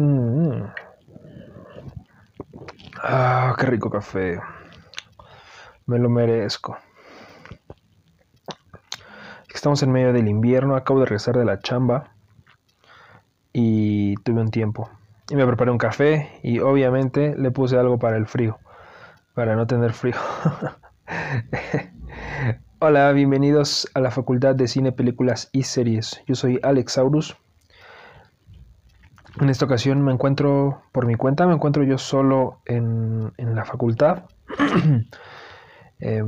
Mm. Ah, qué rico café. Me lo merezco. Estamos en medio del invierno, acabo de regresar de la chamba y tuve un tiempo. Y me preparé un café y obviamente le puse algo para el frío, para no tener frío. Hola, bienvenidos a la Facultad de Cine, Películas y Series. Yo soy Alex Saurus. En esta ocasión me encuentro por mi cuenta, me encuentro yo solo en, la facultad. eh,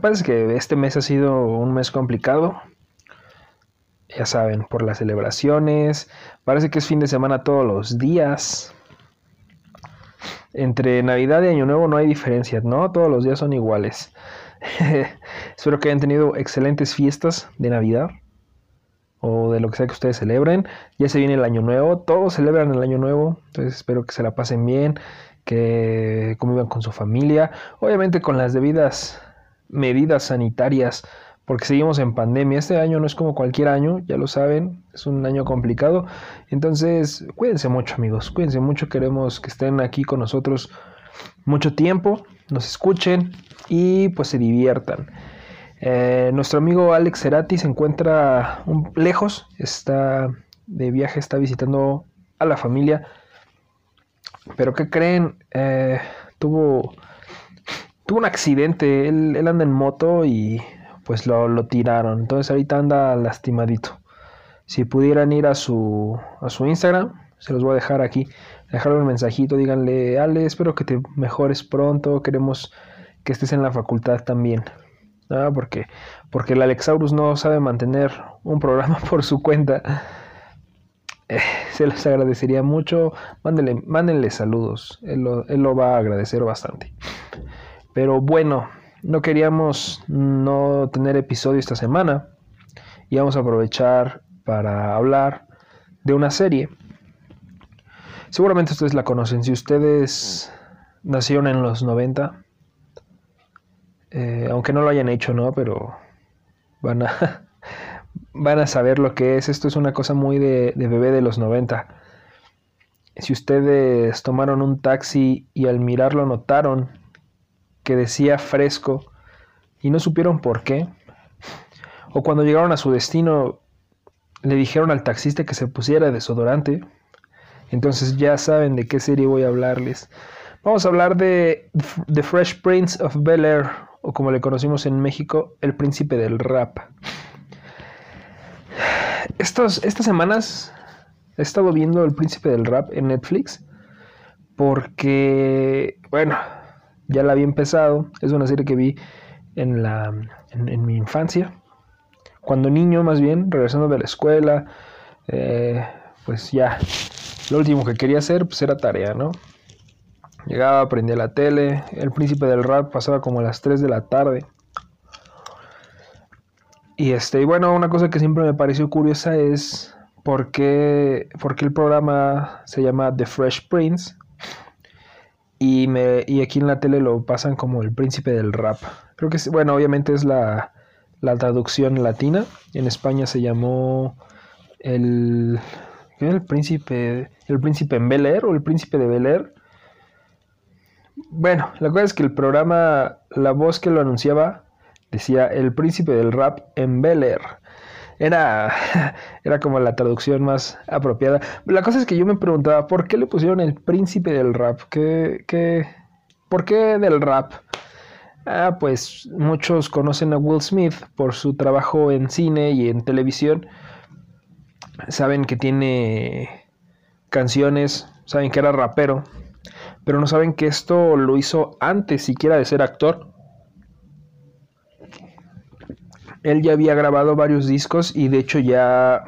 pasa es que este mes ha sido un mes complicado. Ya saben, por las celebraciones. Parece que es fin de semana todos los días. Entre Navidad y Año Nuevo no hay diferencia, ¿no? Todos los días son iguales. Espero que hayan tenido excelentes fiestas de Navidad o de lo que sea que ustedes celebren. Ya se viene el año nuevo, todos celebran el año nuevo, entonces espero que se la pasen bien, que convivan con su familia, obviamente con las debidas medidas sanitarias, porque seguimos en pandemia. Este año no es como cualquier año, ya lo saben, es un año complicado. Entonces, cuídense mucho amigos, cuídense mucho, queremos que estén aquí con nosotros mucho tiempo, nos escuchen y pues se diviertan. Eh, nuestro amigo Alex Cerati se encuentra lejos, está de viaje, está visitando a la familia. Pero ¿qué creen? Eh, tuvo, un accidente, él, anda en moto y pues lo, lo, tiraron. Entonces ahorita anda lastimadito. Si pudieran ir a su, a su Instagram, se los voy a dejar aquí. Dejarle un mensajito, díganle, Ale, espero que te mejores pronto, queremos que estés en la facultad también. Porque, porque el Alexaurus no sabe mantener un programa por su cuenta. Eh, se les agradecería mucho. Mándenle, mándenle saludos. Él lo, él lo va a agradecer bastante. Pero bueno, no queríamos no tener episodio esta semana. Y vamos a aprovechar para hablar de una serie. Seguramente ustedes la conocen. Si ustedes nacieron en los 90, eh, aunque no lo hayan hecho, ¿no? Pero van a, van a saber lo que es. Esto es una cosa muy de, de bebé de los 90. Si ustedes tomaron un taxi y al mirarlo notaron que decía fresco y no supieron por qué, o cuando llegaron a su destino le dijeron al taxista que se pusiera desodorante, entonces ya saben de qué serie voy a hablarles. Vamos a hablar de The Fresh Prince of Bel Air o como le conocimos en México, el príncipe del rap. estas semanas he estado viendo El príncipe del rap en Netflix porque, bueno, ya la había empezado. Es una serie que vi en, la, en, mi infancia. Cuando niño, más bien, regresando de la escuela, eh, pues ya, lo último que quería hacer pues era tarea, ¿no? Llegaba, prendía la tele, el príncipe del rap pasaba como a las 3 de la tarde. Y este, y bueno, una cosa que siempre me pareció curiosa es por qué, el programa se llama The Fresh Prince y, me, y aquí en la tele lo pasan como el príncipe del rap. Creo que, bueno, obviamente es la, la traducción latina. En España se llamó el, el príncipe, el príncipe en Bel Air o el príncipe de Bel Air. Bueno, la cosa es que el programa, la voz que lo anunciaba, decía el príncipe del rap en Bel Air. Era, era como la traducción más apropiada. La cosa es que yo me preguntaba, ¿por qué le pusieron el príncipe del rap? ¿Qué, qué, ¿Por qué del rap? Ah, pues muchos conocen a Will Smith por su trabajo en cine y en televisión. Saben que tiene canciones, saben que era rapero, pero no saben que esto lo hizo antes siquiera de ser actor. Él ya había grabado varios discos y de hecho ya...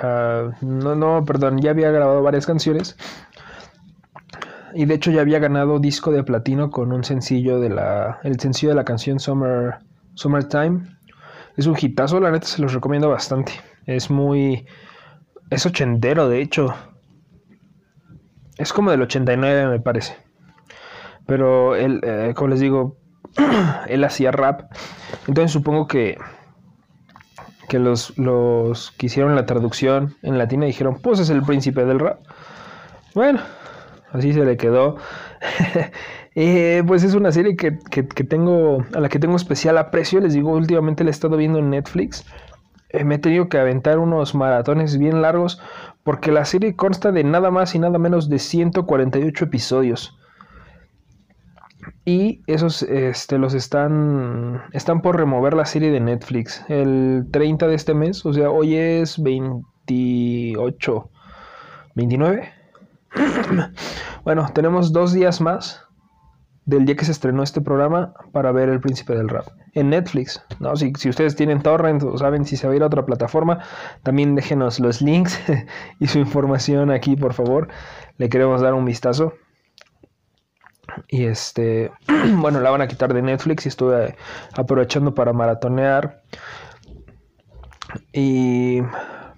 Ah, no, no, perdón, ya había grabado varias canciones. Y de hecho ya había ganado disco de platino con un sencillo de la... El sencillo de la canción Summer, Summertime. Es un hitazo, la neta se los recomiendo bastante. Es muy... Es ochentero, de hecho. Es como del 89, me parece. Pero él, eh, como les digo, él hacía rap. Entonces supongo que, que los, los que hicieron la traducción en latina dijeron, pues es el príncipe del rap. bueno, así se le quedó. Eh, pues es una serie que, tengo, a la que tengo especial aprecio. Les digo, últimamente la he estado viendo en Netflix. Eh, me he tenido que aventar unos maratones bien largos porque la serie consta de nada más y nada menos de 148 episodios. Y esos este, los están, están por remover la serie de Netflix el 30 de este mes, o sea, hoy es 28, 29. bueno, tenemos dos días más del día que se estrenó este programa para ver El Príncipe del Rap en Netflix. ¿no? Si, si ustedes tienen torrent o saben si se va a ir a otra plataforma, también déjenos los links y su información aquí, por favor. Le queremos dar un vistazo. Y este, bueno, la van a quitar de Netflix y estuve aprovechando para maratonear. Y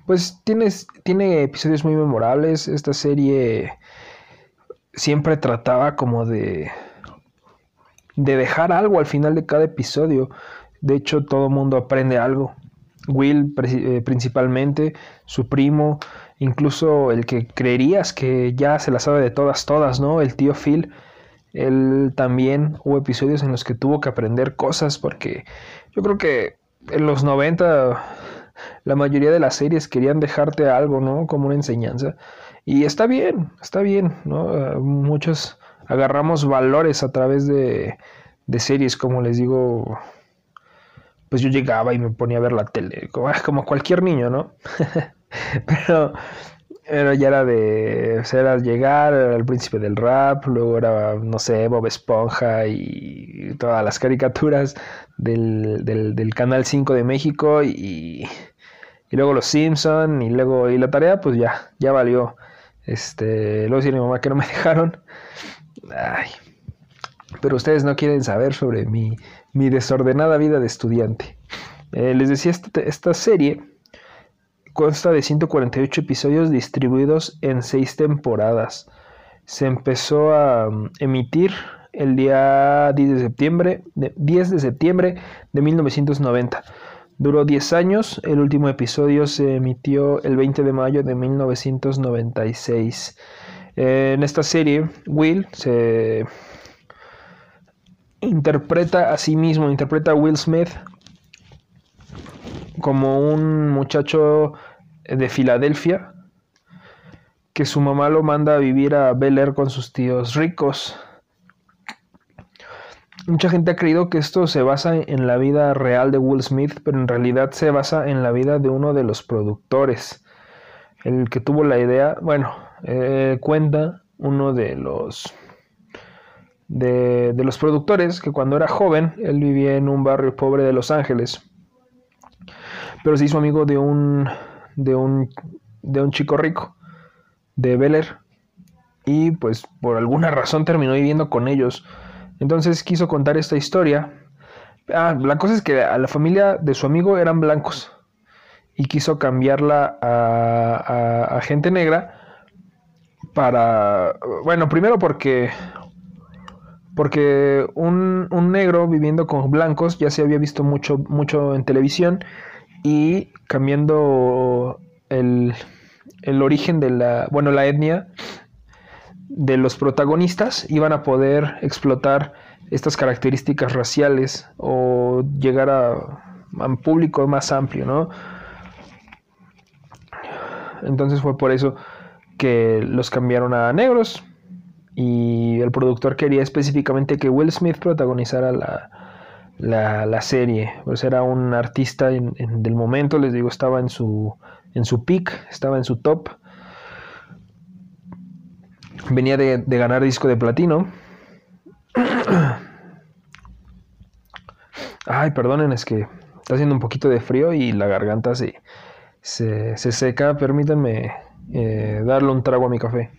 pues tienes, tiene episodios muy memorables. Esta serie siempre trataba como de, de dejar algo al final de cada episodio. De hecho, todo mundo aprende algo. Will eh, principalmente, su primo, incluso el que creerías que ya se la sabe de todas, todas, ¿no? El tío Phil él también hubo episodios en los que tuvo que aprender cosas porque yo creo que en los 90 la mayoría de las series querían dejarte algo, ¿no? Como una enseñanza. Y está bien, está bien, ¿no? Ah, muchos agarramos valores a través de, de series, como les digo, pues yo llegaba y me ponía a ver la tele, como, como cualquier niño, ¿no? Pero era, ya era de. era llegar, era el príncipe del rap, luego era, no sé, Bob Esponja y todas las caricaturas del, del, Canal 5 de México y, y luego los Simpson y luego. Y la tarea, pues ya, ya valió. Este, luego decía mi mamá que no me dejaron. Ay. Pero ustedes no quieren saber sobre mi, mi desordenada vida de estudiante. Eh, les decía, esta, esta serie Consta de 148 episodios distribuidos en 6 temporadas. Se empezó a mm, emitir el día 10 de septiembre de, 10 de, septiembre de 1990. Duró 10 años, el último episodio se emitió el 20 de mayo de 1996. En esta serie, Will se interpreta a sí mismo, interpreta a Will Smith como un muchacho de Filadelfia, que su mamá lo manda a vivir a Bel Air con sus tíos ricos. Mucha gente ha creído que esto se basa en la vida real de Will Smith, pero en realidad se basa en la vida de uno de los productores. El que tuvo la idea, bueno, eh, cuenta uno de los de, los productores que cuando era joven él vivía en un barrio pobre de Los Ángeles, pero se hizo amigo de un de un, de un chico rico, de Bel y pues por alguna razón terminó viviendo con ellos. Entonces quiso contar esta historia. Ah, la cosa es que a la familia de su amigo eran blancos y quiso cambiarla a, gente negra para, bueno, primero porque porque un, un, negro viviendo con blancos ya se había visto mucho, mucho en televisión y cambiando el, origen de la, bueno, la etnia de los protagonistas, iban a poder explotar estas características raciales o llegar a, un público más amplio, ¿no? Entonces fue por eso que los cambiaron a negros y el productor quería específicamente que Will Smith protagonizara la, la, serie. Pues era un artista del momento, les digo, estaba en su, en su peak, estaba en su top. Venía de, ganar disco de platino. Ay, perdonen, es que está haciendo un poquito de frío y la garganta se, se, seca. Permítanme eh, darle un trago a mi café.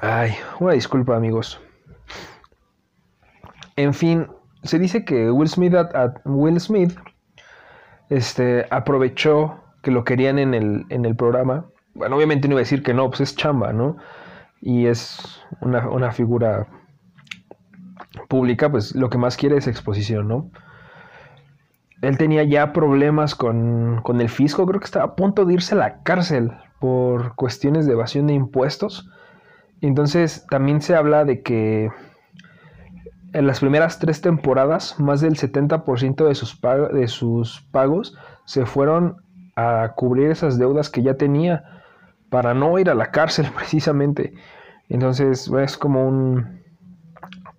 Ay, una disculpa amigos. En fin, se dice que Will Smith, este, aprovechó que lo querían en el, en el programa. Bueno, obviamente no iba a decir que no, pues es chamba, ¿no? Y es una, una figura pública, pues lo que más quiere es exposición, ¿no? Él tenía ya problemas con, con, el fisco, creo que estaba a punto de irse a la cárcel por cuestiones de evasión de impuestos. Entonces también se habla de que en las primeras tres temporadas más del 70% de sus, de sus pagos se fueron a cubrir esas deudas que ya tenía para no ir a la cárcel precisamente. Entonces es como un,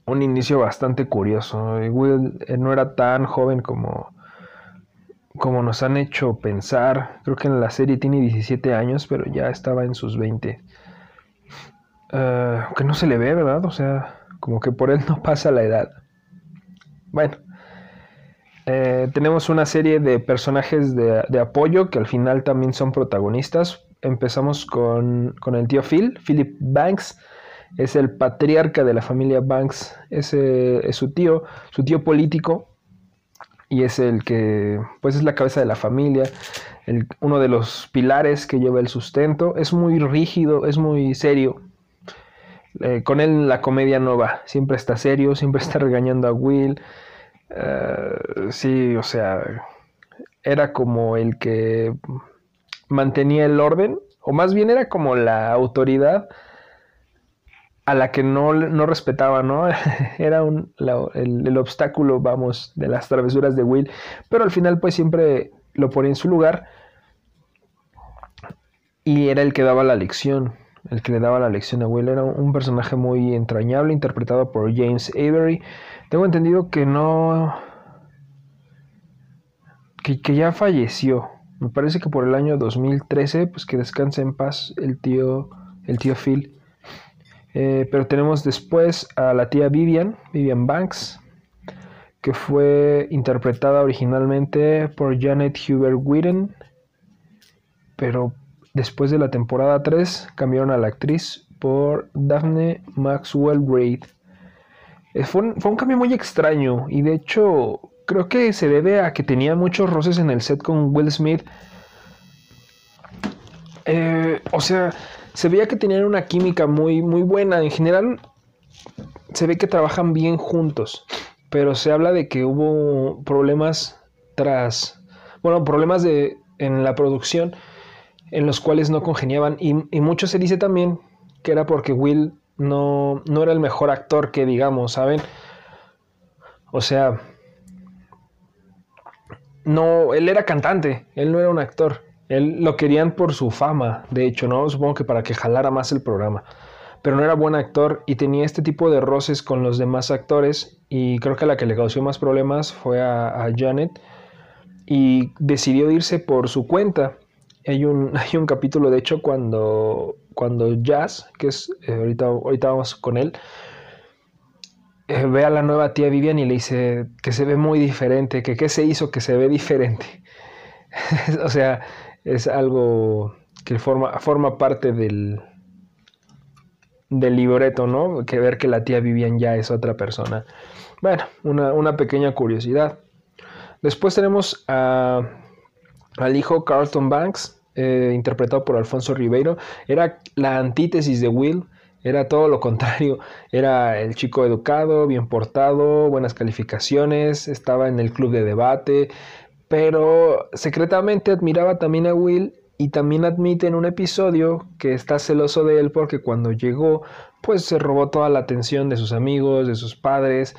un inicio bastante curioso. Will eh, no era tan joven como, como nos han hecho pensar. Creo que en la serie tiene 17 años, pero ya estaba en sus 20. Ah, que no se le ve, ¿verdad? O sea, como que por él no pasa la edad. Bueno, eh, tenemos una serie de personajes de, de, apoyo que al final también son protagonistas. Empezamos con, con el tío Phil, Philip Banks es el patriarca de la familia Banks, es, es su tío, su tío político, y es el que, pues es la cabeza de la familia, uno de los pilares que lleva el sustento, es muy rígido, es muy serio. Eh, con él la comedia no va, siempre está serio, siempre está regañando a Will. Eh, sí, o sea, era como el que mantenía el orden, o más bien era como la autoridad a la que no, no respetaba, ¿no? Era un, el, obstáculo, vamos, de las travesuras de Will, pero al final pues siempre lo ponía en su lugar y era el que daba la lección, el que le daba la lección a Will. Era un personaje muy entrañable, interpretado por James Avery. Tengo entendido que no... que, que ya falleció. Me parece que por el año 2013, pues que descanse en paz el tío, el tío Phil. Eh, pero tenemos después a la tía Vivian, Vivian Banks, que fue interpretada originalmente por Janet Hubert Whedon, pero después de la temporada 3 cambiaron a la actriz por Daphne Maxwell Reid. Eh, fue, un, cambio muy extraño y de hecho creo que se debe a que tenía muchos roces en el set con Will Smith. Eh, o sea, se veía que tenían una química muy, muy buena. En general, se ve que trabajan bien juntos, pero se habla de que hubo problemas tras, bueno, problemas de, en la producción en los cuales no congeniaban y, mucho se dice también que era porque Will no, no era el mejor actor que digamos, ¿saben? O sea, no, él era cantante, él no era un actor. Él lo querían por su fama, de hecho, ¿no? Supongo que para que jalara más el programa. Pero no era buen actor y tenía este tipo de roces con los demás actores y creo que la que le causó más problemas fue a, Janet y decidió irse por su cuenta. Hay un, hay un capítulo, de hecho, cuando, cuando Jazz, que es, eh, ahorita, ahorita vamos con él, eh, ve a la nueva tía Vivian y le dice que se ve muy diferente, que qué se hizo que se ve diferente. o sea, es algo que forma, forma parte del, del libreto, ¿no? Que ver que la tía Vivian ya es otra persona. Bueno, una, pequeña curiosidad. Después tenemos al hijo Carlton Banks, eh, interpretado por Alfonso Ribeiro. Era la antítesis de Will, era todo lo contrario. Era el chico educado, bien portado, buenas calificaciones, estaba en el club de debate, pero secretamente admiraba también a Will y también admite en un episodio que está celoso de él porque cuando llegó pues se robó toda la atención de sus amigos, de sus padres,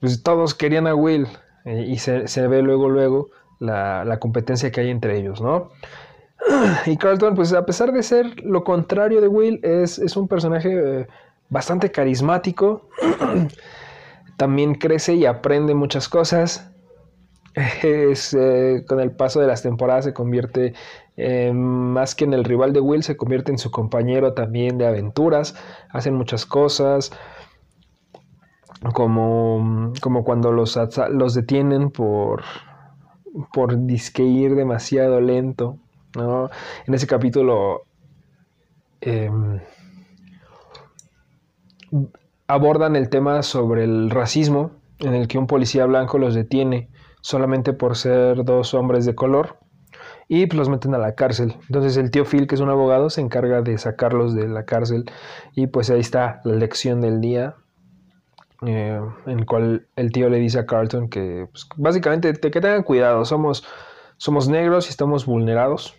pues todos querían a Will eh, y se, ve luego luego la, competencia que hay entre ellos, ¿no? Y Carlton pues a pesar de ser lo contrario de Will es, es un personaje eh, bastante carismático, también crece y aprende muchas cosas, eh, con el paso de las temporadas se convierte eh, más que en el rival de Will, se convierte en su compañero también de aventuras, hacen muchas cosas, como, como cuando los, los detienen por, por disque ir demasiado lento. ¿no? En ese capítulo em, abordan el tema sobre el racismo, en el que un policía blanco los detiene solamente por ser dos hombres de color y pues, los meten a la cárcel. Entonces el tío Phil, que es un abogado, se encarga de sacarlos de la cárcel y pues ahí está la lección del día. eh, en cual el tío le dice a Carlton que pues, básicamente que tengan cuidado, somos, somos negros y estamos vulnerados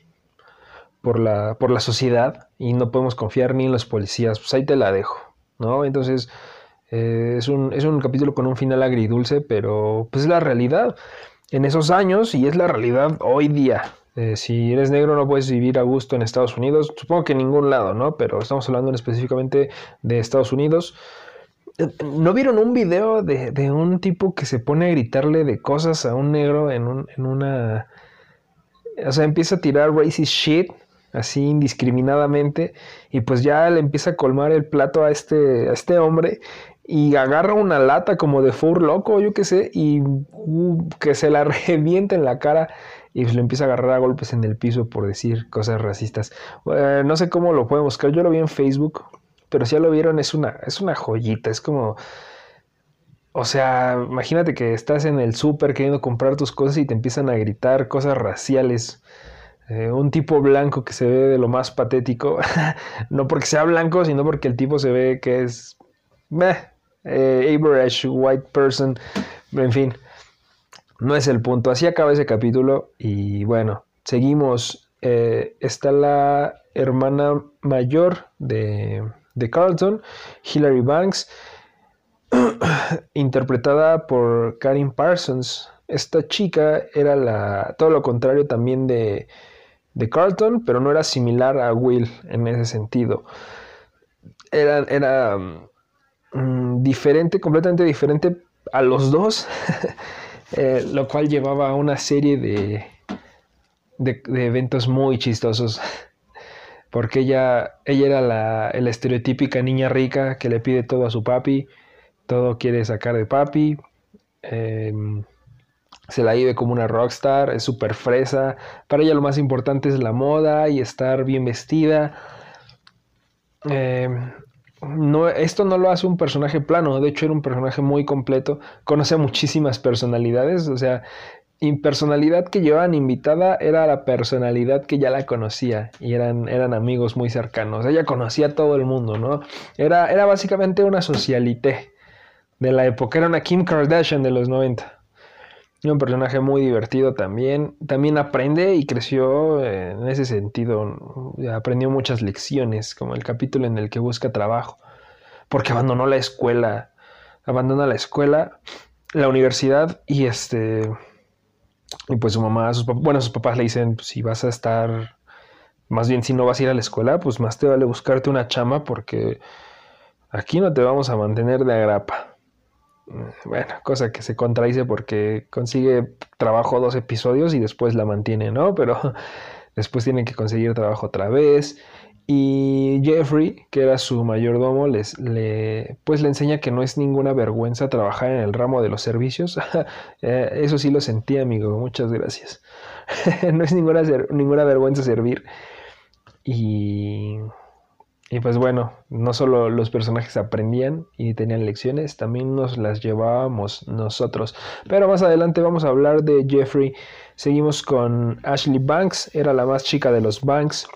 por la, por la sociedad y no podemos confiar ni en los policías, pues ahí te la dejo, ¿no? Entonces eh, es, un, es un capítulo con un final agridulce, pero pues es la realidad en esos años y es la realidad hoy día. Eh, si eres negro no puedes vivir a gusto en Estados Unidos, supongo que en ningún lado, ¿no? Pero estamos hablando específicamente de Estados Unidos. ¿No vieron un video de, un tipo que se pone a gritarle de cosas a un negro en, un, en una... O sea, empieza a tirar racist shit, así indiscriminadamente, y pues ya le empieza a colmar el plato a este, a este hombre, y agarra una lata como de Four Loco, yo qué sé, y uh, que se la revienta en la cara y le empieza a agarrar a golpes en el piso por decir cosas racistas. Eh, no sé cómo lo pueden buscar, yo lo vi en Facebook, pero si ya lo vieron, es una, es una joyita, es como... O sea, imagínate que estás en el súper queriendo comprar tus cosas y te empiezan a gritar cosas raciales. Eh, un tipo blanco que se ve de lo más patético, no porque sea blanco, sino porque el tipo se ve que es eh, average white person, en fin, no es el punto. Así acaba ese capítulo y bueno, seguimos. Eh, está la hermana mayor de, de Carlton, Hilary Banks, interpretada por Karin Parsons. Esta chica era la, todo lo contrario también de, de Carlton, pero no era similar a Will en ese sentido. Era, era mm, diferente, completamente diferente a los dos, eh, lo cual llevaba a una serie de, de, eventos muy chistosos porque ella, ella era la, estereotípica niña rica que le pide todo a su papi, todo quiere sacar de papi, em, se la vive como una rockstar, es súper fresa, para ella lo más importante es la moda y estar bien vestida. Em, no, esto no lo hace un personaje plano, de hecho era un personaje muy completo, conoce muchísimas personalidades, o sea, impersonalidad que llevaban invitada era la personalidad que ya la conocía y eran, eran amigos muy cercanos. Ella conocía a todo el mundo, ¿no? Era, era básicamente una socialité de la época, era una Kim Kardashian de los 90. Un personaje muy divertido también. También aprende y creció en ese sentido. Aprendió muchas lecciones, como el capítulo en el que busca trabajo, porque abandonó la escuela. Abandona la escuela, la universidad y este y pues su mamá, sus bueno, sus papás le dicen, pues, si vas a estar, más bien si no vas a ir a la escuela, pues más te vale buscarte una chama porque aquí no te vamos a mantener de agrapa. Bueno, cosa que se contradice porque consigue trabajo dos episodios y después la mantiene, ¿no? Pero después tienen que conseguir trabajo otra vez. Y Jeffrey, que era su mayordomo, les, le, pues le enseña que no es ninguna vergüenza trabajar en el ramo de los servicios. Eh, eso sí lo sentí, amigo. Muchas gracias. no es ninguna, ninguna vergüenza servir. Y, y pues bueno, no solo los personajes aprendían y tenían lecciones, también nos las llevábamos nosotros. Pero más adelante vamos a hablar de Jeffrey. Seguimos con Ashley Banks, era la más chica de los Banks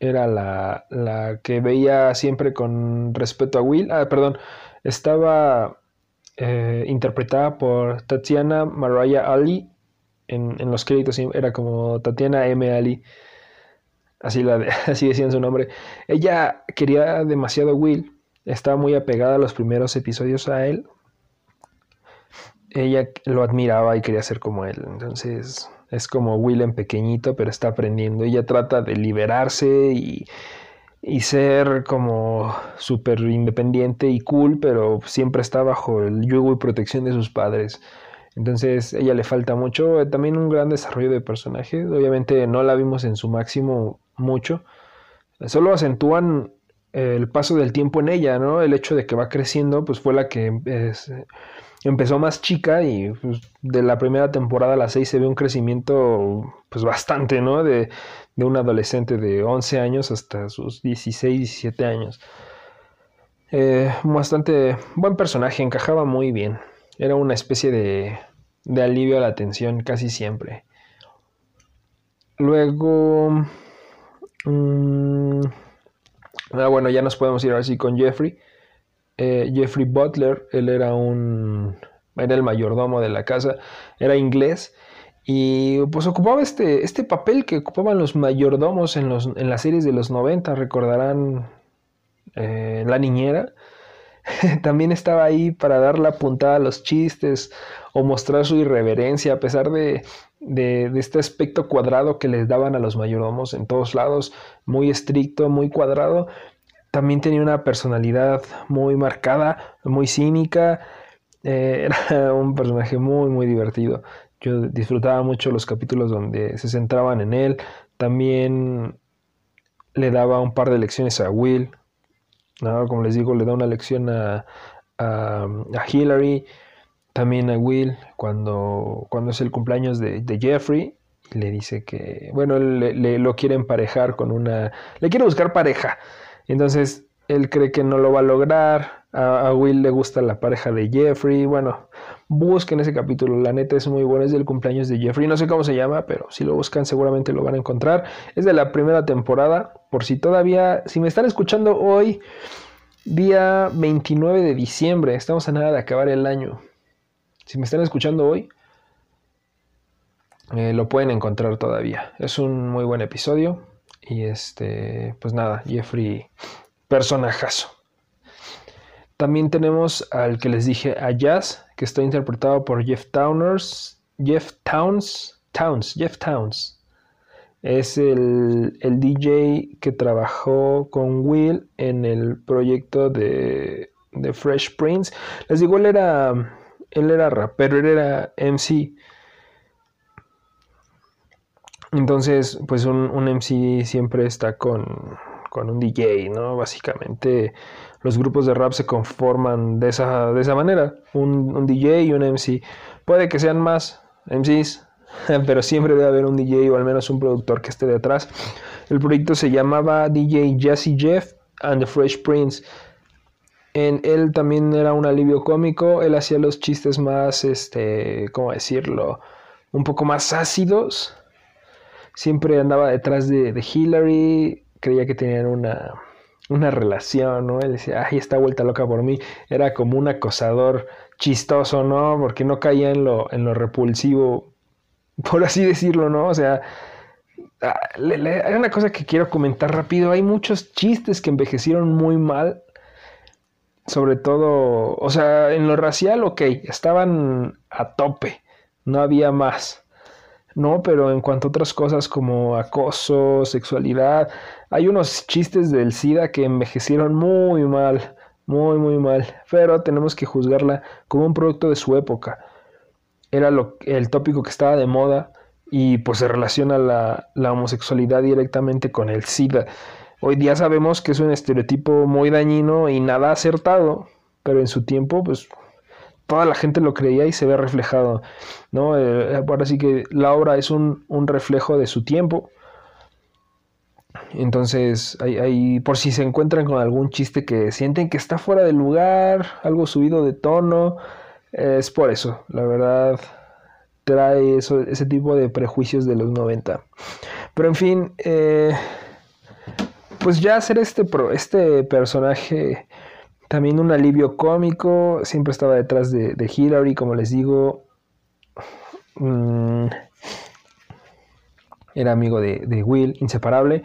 era la, que veía siempre con respeto a Will. Ah, perdón, estaba eh, interpretada por Tatiana Mariah Ali. En, los créditos era como Tatiana M. Ali. Así, la, así decían su nombre. Ella quería demasiado a Will. Estaba muy apegada a los primeros episodios a él. Ella lo admiraba y quería ser como él. Entonces es como Willem pequeñito, pero está aprendiendo. Ella trata de liberarse y, ser como súper independiente y cool, pero siempre está bajo el yugo y protección de sus padres. Entonces, ella le falta mucho. También un gran desarrollo de personaje. Obviamente no la vimos en su máximo mucho. Solo acentúan el paso del tiempo en ella, ¿no? El hecho de que va creciendo, pues fue la que empezó más chica y pues, de la primera temporada a la 6 se ve un crecimiento pues bastante, ¿no? De, de un adolescente de 11 años hasta sus 16, 17 años. Eh, bastante buen personaje, encajaba muy bien. Era una especie de, de alivio a la tensión casi siempre. Luego... Mm, ah, bueno, ya nos podemos ir así con Jeffrey eh, Jeffrey Butler, él era un era el mayordomo de la casa, era inglés y pues ocupaba este, este papel que ocupaban los mayordomos en, los, en las series de los 90, recordarán eh, La Niñera. También estaba ahí para dar la puntada a los chistes o mostrar su irreverencia a pesar de, de, este aspecto cuadrado que les daban a los mayordomos en todos lados, muy estricto, muy cuadrado. También tenía una personalidad muy marcada, muy cínica. Eh, era un personaje muy, muy divertido. Yo disfrutaba mucho los capítulos donde se centraban en él. También le daba un par de lecciones a Will. Como les digo, le da una lección a, a, Hillary, también a Will, cuando, cuando es el cumpleaños de, Jeffrey. Y le dice que, bueno, él le, lo quiere emparejar con una... Le quiere buscar pareja. Entonces, él cree que no lo va a lograr. A, Will le gusta la pareja de Jeffrey. Bueno, Busquen ese capítulo, la neta es muy bueno, es del cumpleaños de Jeffrey, no sé cómo se llama, pero si lo buscan seguramente lo van a encontrar. Es de la primera temporada, por si todavía, si me están escuchando hoy, día 29 de diciembre, estamos a nada de acabar el año. Si me están escuchando hoy, eh, lo pueden encontrar todavía. Es un muy buen episodio. Y este, pues nada, Jeffrey, personajazo. También tenemos al que les dije, a Jazz, que está interpretado por Jeff Towners, Jeff Towns, Towns, Jeff Towns. Es el, DJ que trabajó con Will en el proyecto de, de, Fresh Prince. Les digo, él era, él era rapero, él era MC. Entonces, pues un, un MC siempre está con, con un DJ, ¿no? Básicamente los grupos de rap se conforman de esa, de esa manera, un, DJ y un MC. Puede que sean más MCs, pero siempre debe haber un DJ o al menos un productor que esté detrás. El proyecto se llamaba DJ Jazzy Jeff and the Fresh Prince. En él también era un alivio cómico, él hacía los chistes más, este, ¿cómo decirlo? Un poco más ácidos. Siempre andaba detrás de, de Hillary, creía que tenían una, una relación, ¿no? Él decía, ay, está vuelta loca por mí. Era como un acosador chistoso, ¿no? Porque no caía en lo, en lo repulsivo, por así decirlo, ¿no? O sea, ah, hay una cosa que quiero comentar rápido. Hay muchos chistes que envejecieron muy mal. Sobre todo, o sea, en lo racial, ok, estaban a tope, no había más. ¿No? Pero en cuanto a otras cosas como acoso, sexualidad, hay unos chistes del SIDA que envejecieron muy mal, muy, muy mal, pero tenemos que juzgarla como un producto de su época. Era lo, el tópico que estaba de moda y pues se relaciona la, la homosexualidad directamente con el SIDA. Hoy día sabemos que es un estereotipo muy dañino y nada acertado, pero en su tiempo pues toda la gente lo creía y se ve reflejado, ¿no? Eh, ahora sí que la obra es un, reflejo de su tiempo. Entonces, hay, por si se encuentran con algún chiste que sienten que está fuera de lugar, algo subido de tono, es por eso, la verdad trae eso, ese tipo de prejuicios de los 90. Pero en fin, eh, pues ya hacer este, este personaje también un alivio cómico, siempre estaba detrás de, Hillary, como les digo. Mm, era amigo de, Will, inseparable.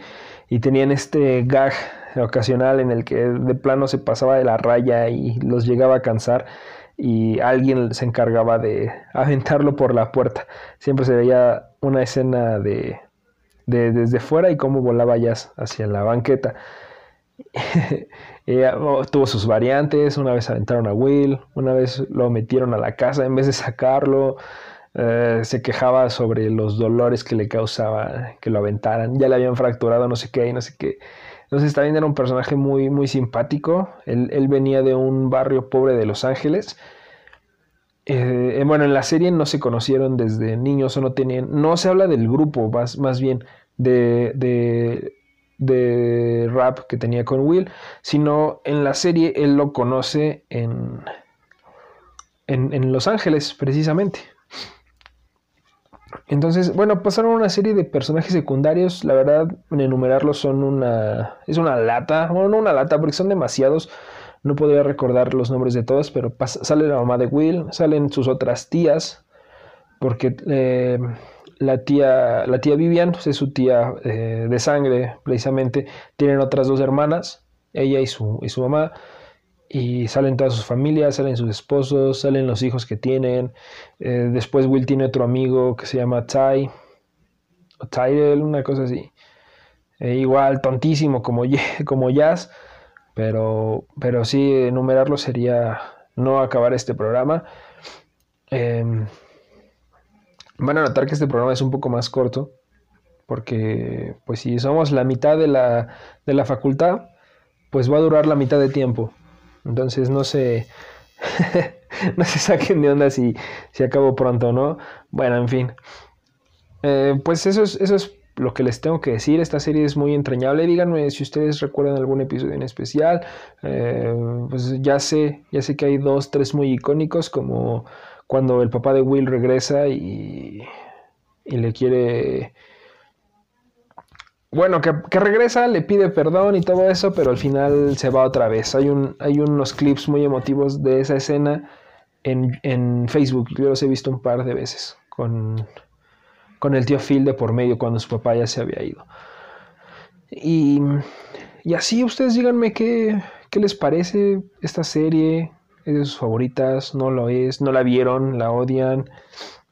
Y tenían este gag ocasional en el que de plano se pasaba de la raya y los llegaba a cansar y alguien se encargaba de aventarlo por la puerta. Siempre se veía una escena de, de desde fuera y cómo volaba ya hacia la banqueta. Oh, tuvo sus variantes, una vez aventaron a Will, una vez lo metieron a la casa en vez de sacarlo. Eh, se quejaba sobre los dolores que le causaba que lo aventaran. Ya le habían fracturado no sé qué no sé qué. Entonces también era un personaje muy, muy simpático. Él, venía de un barrio pobre de Los Ángeles. Eh, bueno, en la serie no se conocieron desde niños o no tenían... No se habla del grupo, más, más bien de, de de rap que tenía con Will, sino en la serie él lo conoce en, en, Los Ángeles, precisamente. Entonces, bueno, pasaron una serie de personajes secundarios, la verdad, en enumerarlos son una... es una lata, bueno, no una lata, porque son demasiados, No podría recordar los nombres de todas, pero sale la mamá de Will, salen sus otras tías, porque eh, la tía, la tía Vivian pues, es su tía eh, de sangre, precisamente. Tienen otras dos hermanas, ella y su, y su mamá. Y salen todas sus familias, salen sus esposos, salen los hijos que tienen. Eh, después Will tiene otro amigo que se llama Ty, o una cosa así. Eh, igual, tontísimo como, como Jazz, pero, pero sí, enumerarlo sería no acabar este programa. Em, van a notar que este programa es un poco más corto, porque pues si somos la mitad de la, de la facultad, pues va a durar la mitad de tiempo. Entonces no se, no se saquen de onda si, si acabo pronto, ¿no? Bueno, en fin. Eh, pues eso es, eso es lo que les tengo que decir. Esta serie es muy entrañable. Díganme si ustedes recuerdan algún episodio en especial. Eh, pues ya sé, ya sé que hay dos, tres muy icónicos, como cuando el papá de Will regresa y, y le quiere bueno, que, regresa, le pide perdón y todo eso, pero al final se va otra vez. Hay, un, hay unos clips muy emotivos de esa escena en, Facebook. Yo los he visto un par de veces con, con el tío Phil de por medio cuando su papá ya se había ido. Y, y así ustedes díganme qué, qué les parece esta serie. ¿Es de sus favoritas? ¿No lo es? ¿No la vieron? ¿La odian?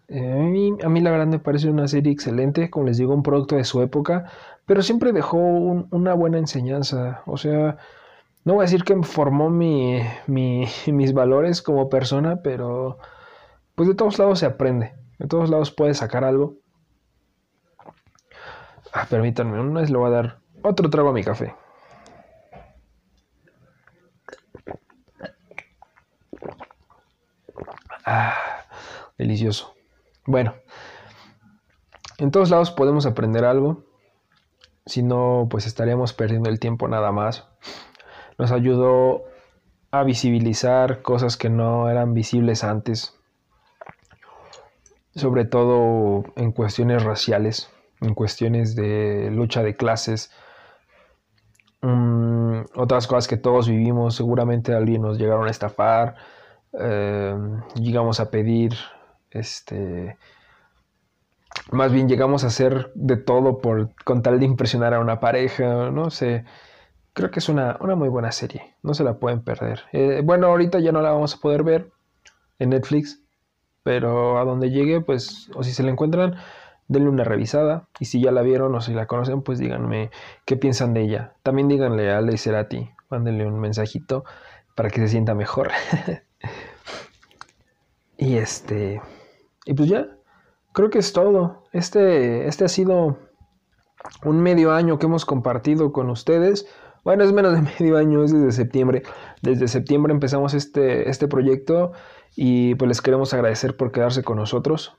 Eh, a, mí, la verdad me parece una serie excelente, como les digo, un producto de su época pero siempre dejó una buena enseñanza. O sea, no voy a decir que formó mi, mis valores como persona, pero pues de todos lados se aprende. De todos lados puedes sacar algo. Ah, permítanme, una vez le voy a dar otro trago a mi café. Ah, delicioso. Bueno, en todos lados podemos aprender algo. Si no, pues estaríamos perdiendo el tiempo nada más. Nos ayudó a visibilizar cosas que no eran visibles antes, sobre todo en cuestiones raciales, en cuestiones de lucha de clases, mm, otras cosas que todos vivimos, seguramente alguien nos llegaron a estafar, eh, llegamos a pedir este más bien llegamos a hacer de todo por con tal de impresionar a una pareja, no sé. Creo que es una, muy buena serie, no se la pueden perder. Eh, bueno, ahorita ya no la vamos a poder ver en Netflix, pero a donde llegue, pues, o si se la encuentran, denle una revisada. Y si ya la vieron o si la conocen, pues díganme qué piensan de ella. También díganle a Ley Cerati, mándenle un mensajito para que se sienta mejor. y este, y pues ya, creo que es todo. Este, este ha sido un medio año que hemos compartido con ustedes. Bueno, es menos de medio año, es desde septiembre. Desde septiembre empezamos este, este proyecto y pues les queremos agradecer por quedarse con nosotros.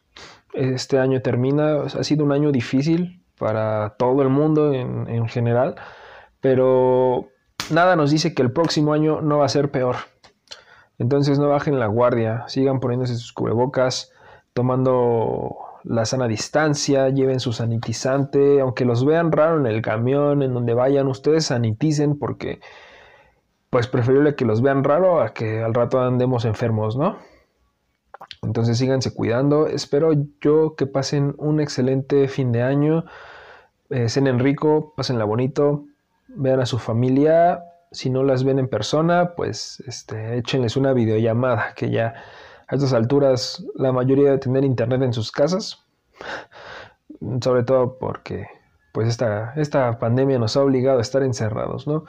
Este año termina, ha sido un año difícil para todo el mundo en, en general, pero nada nos dice que el próximo año no va a ser peor. Entonces no bajen la guardia, sigan poniéndose sus cubrebocas, tomando la sana distancia, lleven su sanitizante, aunque los vean raro en el camión, en donde vayan, ustedes saniticen porque pues preferible que los vean raro a que al rato andemos enfermos, ¿no? Entonces síganse cuidando. Espero yo que pasen un excelente fin de año. Eh, cenen rico, pásenla bonito, vean a su familia. Si no las ven en persona, pues este, échenles una videollamada que ya a estas alturas la mayoría de tener internet en sus casas, sobre todo porque pues esta, esta pandemia nos ha obligado a estar encerrados, ¿no?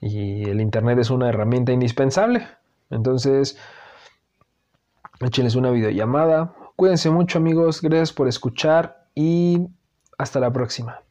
Y el internet es una herramienta indispensable. Entonces, échenles una videollamada. Cuídense mucho amigos, gracias por escuchar y hasta la próxima.